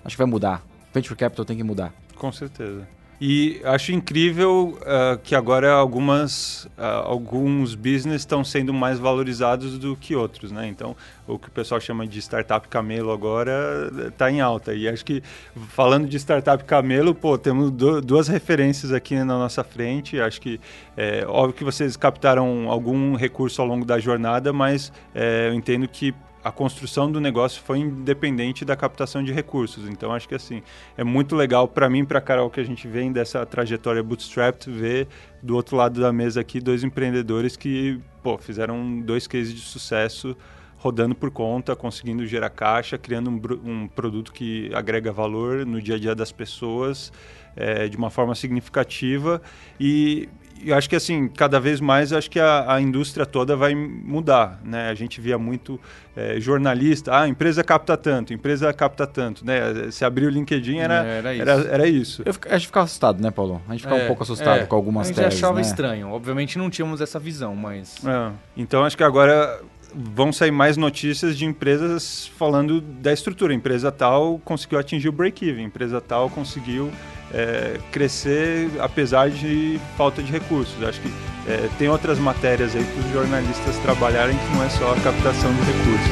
acho que vai mudar. Venture Capital tem que mudar. Com certeza. E acho incrível uh, que agora algumas, uh, alguns business estão sendo mais valorizados do que outros, né? Então, o que o pessoal chama de startup camelo agora está em alta. E acho que, falando de startup camelo, pô, temos duas referências aqui na nossa frente. Acho que, é, óbvio que vocês captaram algum recurso ao longo da jornada, mas é, eu entendo que a construção do negócio foi independente da captação de recursos. Então acho que assim é muito legal para mim, para Carol que a gente vem dessa trajetória bootstrapped, ver do outro lado da mesa aqui dois empreendedores que pô, fizeram dois cases de sucesso rodando por conta, conseguindo gerar caixa, criando um, um produto que agrega valor no dia a dia das pessoas é, de uma forma significativa e eu acho que assim cada vez mais acho que a, a indústria toda vai mudar né a gente via muito é, jornalista ah empresa capta tanto a empresa capta tanto né se abrir o LinkedIn era é, era, isso. Era, era isso eu, a gente ficava assustado né Paulo a gente ficava é, um pouco assustado é. com algumas teses a gente achava né? estranho obviamente não tínhamos essa visão mas é. então acho que agora vão sair mais notícias de empresas falando da estrutura. Empresa tal conseguiu atingir o break-even, empresa tal conseguiu é, crescer apesar de falta de recursos. Acho que é, tem outras matérias aí para os jornalistas trabalharem que não é só a captação de recursos.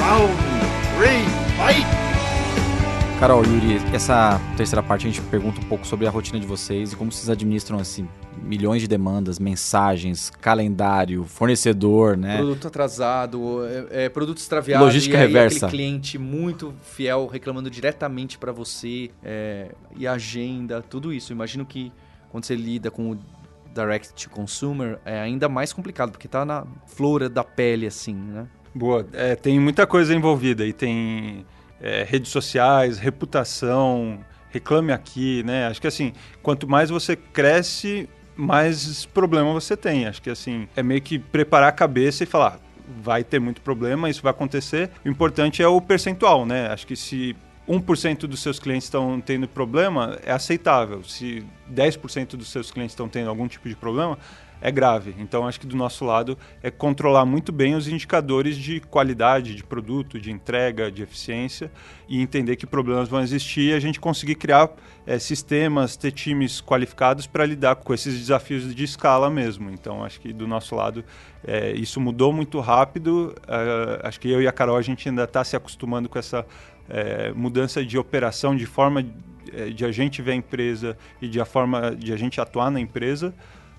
Round 3, fight! Carol, Yuri, essa terceira parte a gente pergunta um pouco sobre a rotina de vocês e como vocês administram assim milhões de demandas, mensagens, calendário, fornecedor, né? Produto atrasado, é, é, produto extraviado. Logística e aí, reversa. Aquele cliente muito fiel reclamando diretamente para você é, e agenda, tudo isso. Imagino que quando você lida com o direct to consumer é ainda mais complicado porque tá na flora da pele assim, né? Boa, é, tem muita coisa envolvida e tem é, redes sociais, reputação, reclame aqui, né? Acho que assim, quanto mais você cresce, mais problema você tem. Acho que assim, é meio que preparar a cabeça e falar, vai ter muito problema, isso vai acontecer. O importante é o percentual, né? Acho que se 1% dos seus clientes estão tendo problema, é aceitável. Se 10% dos seus clientes estão tendo algum tipo de problema, é grave. Então, acho que do nosso lado é controlar muito bem os indicadores de qualidade de produto, de entrega, de eficiência e entender que problemas vão existir e a gente conseguir criar é, sistemas, ter times qualificados para lidar com esses desafios de escala mesmo. Então, acho que do nosso lado é, isso mudou muito rápido. Uh, acho que eu e a Carol a gente ainda está se acostumando com essa é, mudança de operação, de forma de a gente ver a empresa e de a forma de a gente atuar na empresa.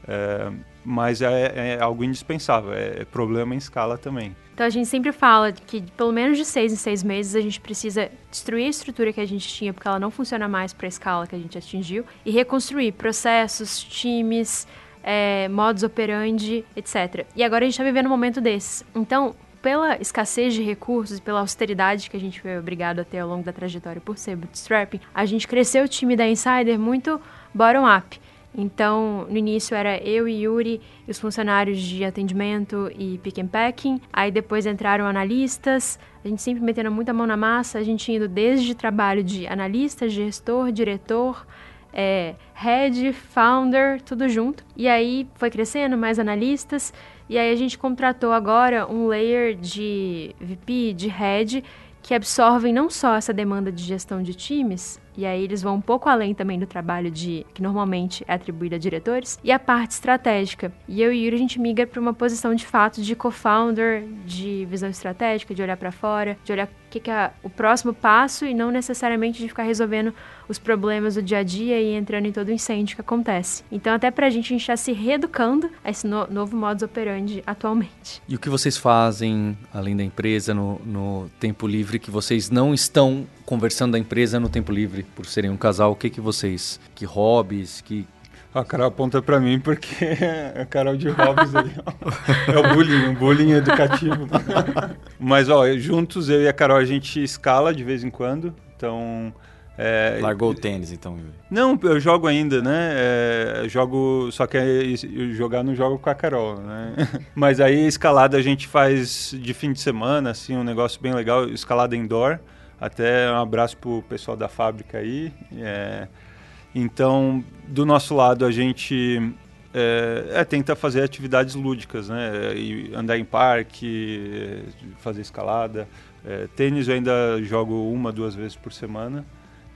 É, mas é, é, algo indispensável, é, é problema em escala também. Então a gente sempre fala que pelo menos de seis em seis meses a gente precisa destruir a estrutura que a gente tinha, porque ela não funciona mais para a escala que a gente atingiu, e reconstruir processos, times, é, modos operandi, etc. E agora a gente está vivendo um momento desses. Então, pela escassez de recursos e pela austeridade que a gente foi obrigado a ter ao longo da trajetória por ser bootstrapping, a gente cresceu o time da Insider muito bottom-up. Então, no início era eu e Yuri e os funcionários de atendimento e pick and packing. Aí depois entraram analistas. A gente sempre metendo muita mão na massa. A gente indo desde trabalho de analista, gestor, diretor, é, head, founder, tudo junto. E aí foi crescendo, mais analistas. E aí a gente contratou agora um layer de VP, de head, que absorvem não só essa demanda de gestão de times, e aí eles vão um pouco além também do trabalho de que normalmente é atribuído a diretores, e a parte estratégica. E eu e Yuri a gente migra para uma posição de fato de co-founder, de visão estratégica, de olhar para fora, de olhar o que, que é o próximo passo e não necessariamente de ficar resolvendo os problemas do dia a dia e entrando em todo o incêndio que acontece. Então, até pra gente, a gente está se reeducando a esse no novo modus operandi atualmente. E o que vocês fazem, além da empresa, no, no tempo livre, que vocês não estão conversando da empresa no tempo livre, por serem um casal, o que que vocês, que hobbies, que a Carol aponta para mim porque é a Carol de hobbies aí, ó. É o bullying, um bullying educativo. Mas, ó, juntos eu e a Carol a gente escala de vez em quando. Então, é, Largou o tênis, então? Não, eu jogo ainda, né? É, jogo, só que jogar não jogo com a Carol, né? Mas aí escalada a gente faz de fim de semana, assim, um negócio bem legal, escalada indoor. Até um abraço pro pessoal da fábrica aí. É, então, do nosso lado, a gente é, é, tenta fazer atividades lúdicas, né? E andar em parque, fazer escalada. É, tênis eu ainda jogo uma, duas vezes por semana.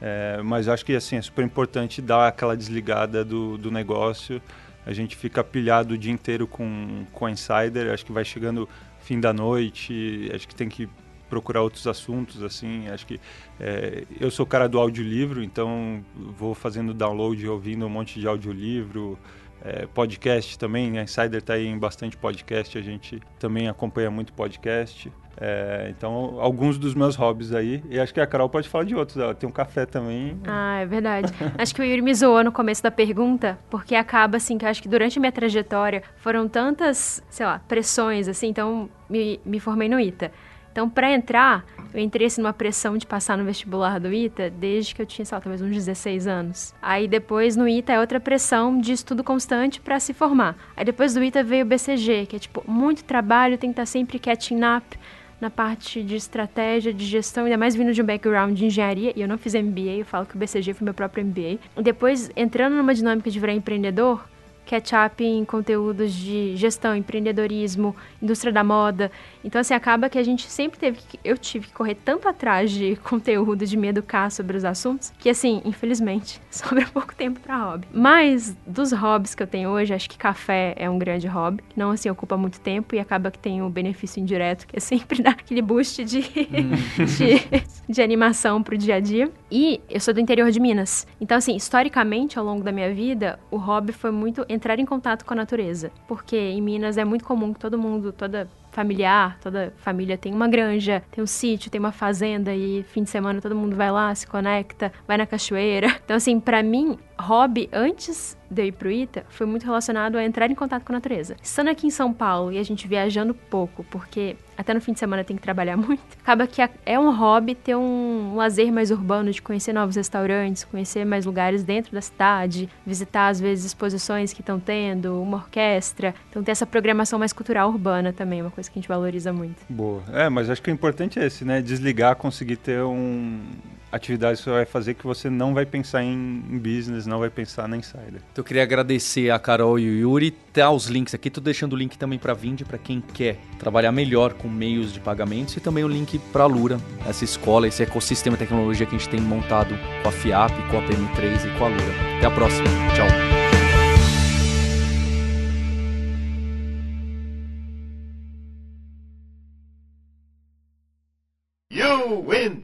É, mas acho que assim, é super importante dar aquela desligada do, do negócio. A gente fica pilhado o dia inteiro com, com a Insider, acho que vai chegando fim da noite, acho que tem que procurar outros assuntos, assim, acho que é, eu sou cara do audiolivro, então vou fazendo download ouvindo um monte de audiolivro, é, podcast também, a Insider está aí em bastante podcast, a gente também acompanha muito podcast. É, então, alguns dos meus hobbies aí. E acho que a Carol pode falar de outros. Ela tem um café também. Ah, é verdade. acho que o Yuri me zoou no começo da pergunta, porque acaba assim, que eu acho que durante a minha trajetória foram tantas, sei lá, pressões, assim, então me, me formei no ITA. Então, para entrar, eu entrei assim, numa pressão de passar no vestibular do ITA desde que eu tinha, sei lá, talvez uns 16 anos. Aí depois no ITA é outra pressão de estudo constante para se formar. Aí depois do ITA veio o BCG, que é tipo muito trabalho, tem que estar sempre catching up na parte de estratégia, de gestão, ainda mais vindo de um background de engenharia, e eu não fiz MBA, eu falo que o BCG foi meu próprio MBA. Depois, entrando numa dinâmica de virar empreendedor, catch-up em conteúdos de gestão, empreendedorismo, indústria da moda. Então, assim, acaba que a gente sempre teve que. Eu tive que correr tanto atrás de conteúdo, de me educar sobre os assuntos, que, assim, infelizmente, sobra pouco tempo para hobby. Mas, dos hobbies que eu tenho hoje, acho que café é um grande hobby. Não, assim, ocupa muito tempo e acaba que tem o benefício indireto, que é sempre dar aquele boost de, hum. de, de animação pro dia a dia. E eu sou do interior de Minas. Então, assim, historicamente, ao longo da minha vida, o hobby foi muito entrar em contato com a natureza. Porque em Minas é muito comum que todo mundo, toda familiar, toda família tem uma granja, tem um sítio, tem uma fazenda e fim de semana todo mundo vai lá, se conecta, vai na cachoeira. Então, assim, para mim, hobby antes de eu ir pro ITA foi muito relacionado a entrar em contato com a natureza. Estando aqui em São Paulo e a gente viajando pouco, porque até no fim de semana tem que trabalhar muito, acaba que é um hobby ter um lazer mais urbano, de conhecer novos restaurantes, conhecer mais lugares dentro da cidade, visitar às vezes exposições que estão tendo, uma orquestra. Então ter essa programação mais cultural urbana também, uma coisa que a gente valoriza muito. Boa. É, mas acho que o importante é esse, né? Desligar, conseguir ter um atividade que você vai fazer que você não vai pensar em, business, não vai pensar na insider. Então eu queria agradecer a Carol e o Yuri. Tá os links aqui, tô deixando o link também para Vind para quem quer trabalhar melhor com meios de pagamentos e também o link para a Lura, essa escola, esse ecossistema de tecnologia que a gente tem montado com a FIAP, com a PM3 e com a Lura. Até a próxima. Tchau. You win!